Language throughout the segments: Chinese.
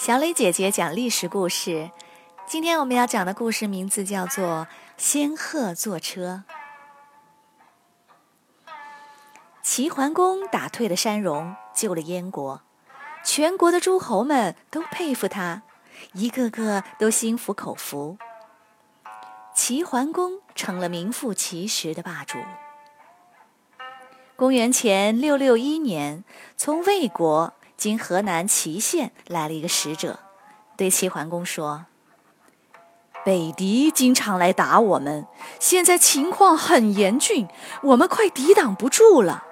小磊姐姐讲历史故事。今天我们要讲的故事名字叫做《仙鹤坐车》。齐桓公打退了山戎，救了燕国，全国的诸侯们都佩服他，一个个都心服口服。齐桓公成了名副其实的霸主。公元前六六一年，从魏国。经河南淇县来了一个使者，对齐桓公说：“北狄经常来打我们，现在情况很严峻，我们快抵挡不住了。”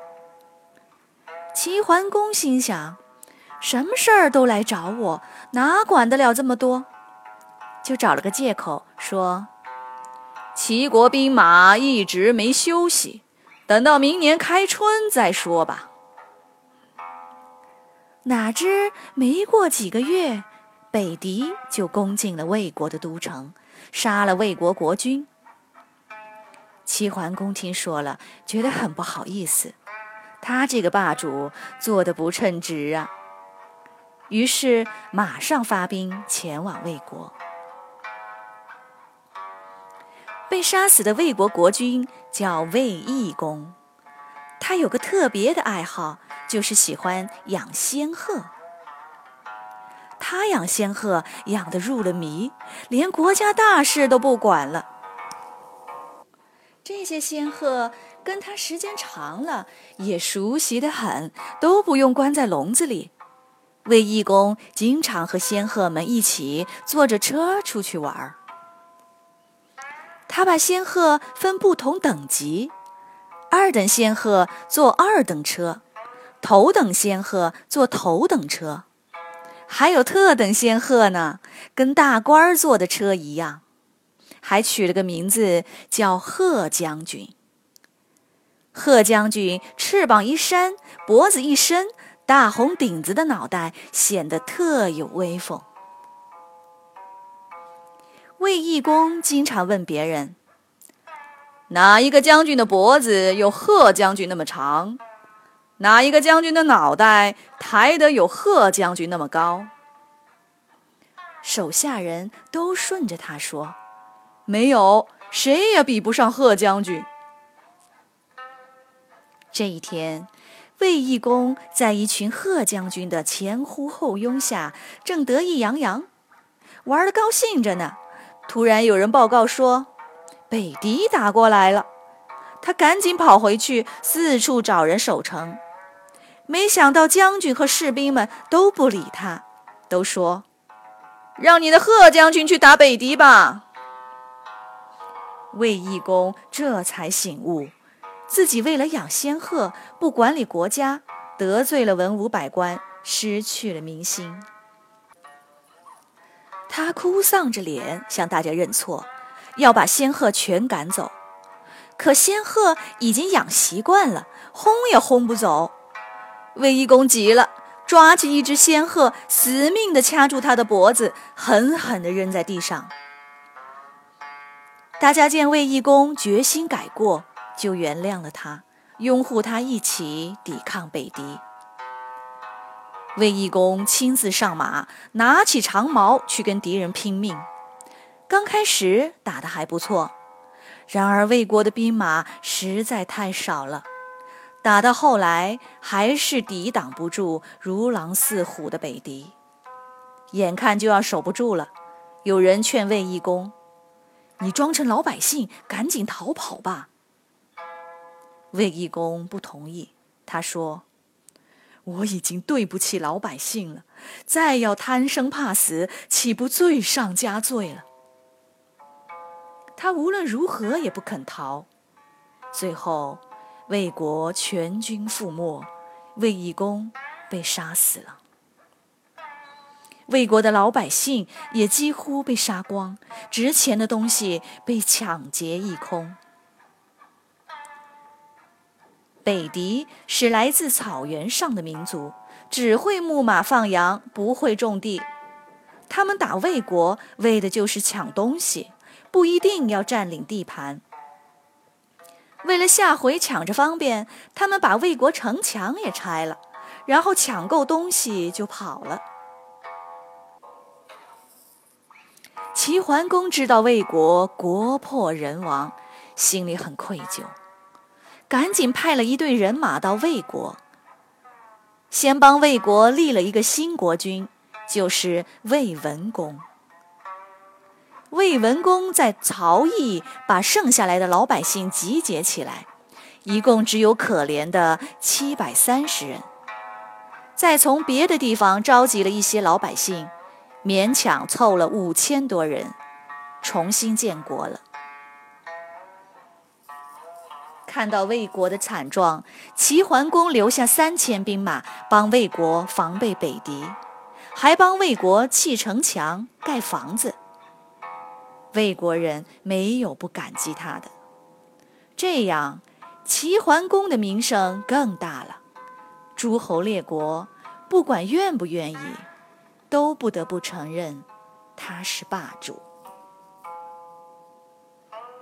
齐桓公心想：“什么事儿都来找我，哪管得了这么多？”就找了个借口说：“齐国兵马一直没休息，等到明年开春再说吧。”哪知没过几个月，北狄就攻进了魏国的都城，杀了魏国国君。齐桓公听说了，觉得很不好意思，他这个霸主做的不称职啊。于是马上发兵前往魏国。被杀死的魏国国君叫魏懿公，他有个特别的爱好。就是喜欢养仙鹤，他养仙鹤养得入了迷，连国家大事都不管了。这些仙鹤跟他时间长了，也熟悉的很，都不用关在笼子里。魏义公经常和仙鹤们一起坐着车出去玩儿。他把仙鹤分不同等级，二等仙鹤坐二等车。头等仙鹤坐头等车，还有特等仙鹤呢，跟大官儿坐的车一样，还取了个名字叫贺将军。贺将军翅膀一扇，脖子一伸，大红顶子的脑袋显得特有威风。魏义公经常问别人：“哪一个将军的脖子有贺将军那么长？”哪一个将军的脑袋抬得有贺将军那么高？手下人都顺着他说：“没有，谁也比不上贺将军。”这一天，魏义公在一群贺将军的前呼后拥下，正得意洋洋，玩的高兴着呢。突然有人报告说，北狄打过来了。他赶紧跑回去，四处找人守城。没想到将军和士兵们都不理他，都说：“让你的贺将军去打北狄吧。”魏义公这才醒悟，自己为了养仙鹤，不管理国家，得罪了文武百官，失去了民心。他哭丧着脸向大家认错，要把仙鹤全赶走。可仙鹤已经养习惯了，轰也轰不走。魏义公急了，抓起一只仙鹤，死命地掐住它的脖子，狠狠地扔在地上。大家见魏义公决心改过，就原谅了他，拥护他一起抵抗北狄。魏义公亲自上马，拿起长矛去跟敌人拼命。刚开始打得还不错，然而魏国的兵马实在太少了。打到后来，还是抵挡不住如狼似虎的北狄，眼看就要守不住了。有人劝魏义公：“你装成老百姓，赶紧逃跑吧。”魏义公不同意，他说：“我已经对不起老百姓了，再要贪生怕死，岂不罪上加罪了？”他无论如何也不肯逃，最后。魏国全军覆没，魏义公被杀死了。魏国的老百姓也几乎被杀光，值钱的东西被抢劫一空。北狄是来自草原上的民族，只会牧马放羊，不会种地。他们打魏国，为的就是抢东西，不一定要占领地盘。为了下回抢着方便，他们把魏国城墙也拆了，然后抢够东西就跑了。齐桓公知道魏国国破人亡，心里很愧疚，赶紧派了一队人马到魏国，先帮魏国立了一个新国君，就是魏文公。魏文公在曹邑把剩下来的老百姓集结起来，一共只有可怜的七百三十人。再从别的地方召集了一些老百姓，勉强凑了五千多人，重新建国了。看到魏国的惨状，齐桓公留下三千兵马帮魏国防备北敌，还帮魏国砌城墙、盖房子。魏国人没有不感激他的，这样齐桓公的名声更大了。诸侯列国不管愿不愿意，都不得不承认他是霸主。